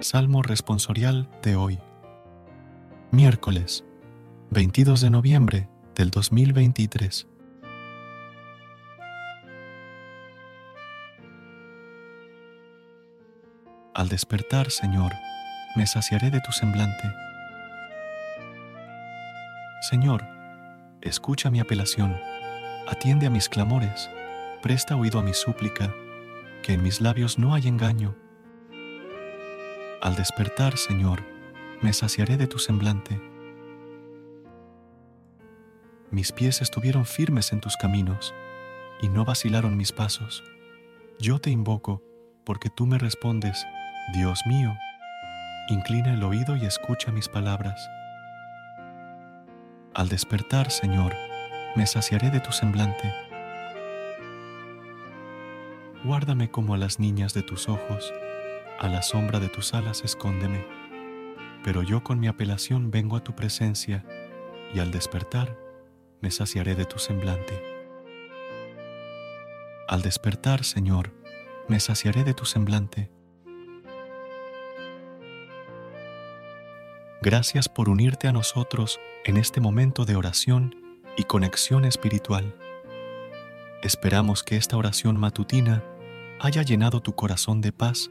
Salmo responsorial de hoy. Miércoles, 22 de noviembre del 2023. Al despertar, Señor, me saciaré de tu semblante. Señor, escucha mi apelación, atiende a mis clamores, presta oído a mi súplica, que en mis labios no hay engaño al despertar, Señor, me saciaré de tu semblante. Mis pies estuvieron firmes en tus caminos, y no vacilaron mis pasos. Yo te invoco, porque tú me respondes, Dios mío. Inclina el oído y escucha mis palabras. Al despertar, Señor, me saciaré de tu semblante. Guárdame como a las niñas de tus ojos a la sombra de tus alas escóndeme. Pero yo con mi apelación vengo a tu presencia, y al despertar me saciaré de tu semblante. Al despertar, Señor, me saciaré de tu semblante. Gracias por unirte a nosotros en este momento de oración y conexión espiritual. Esperamos que esta oración matutina haya llenado tu corazón de paz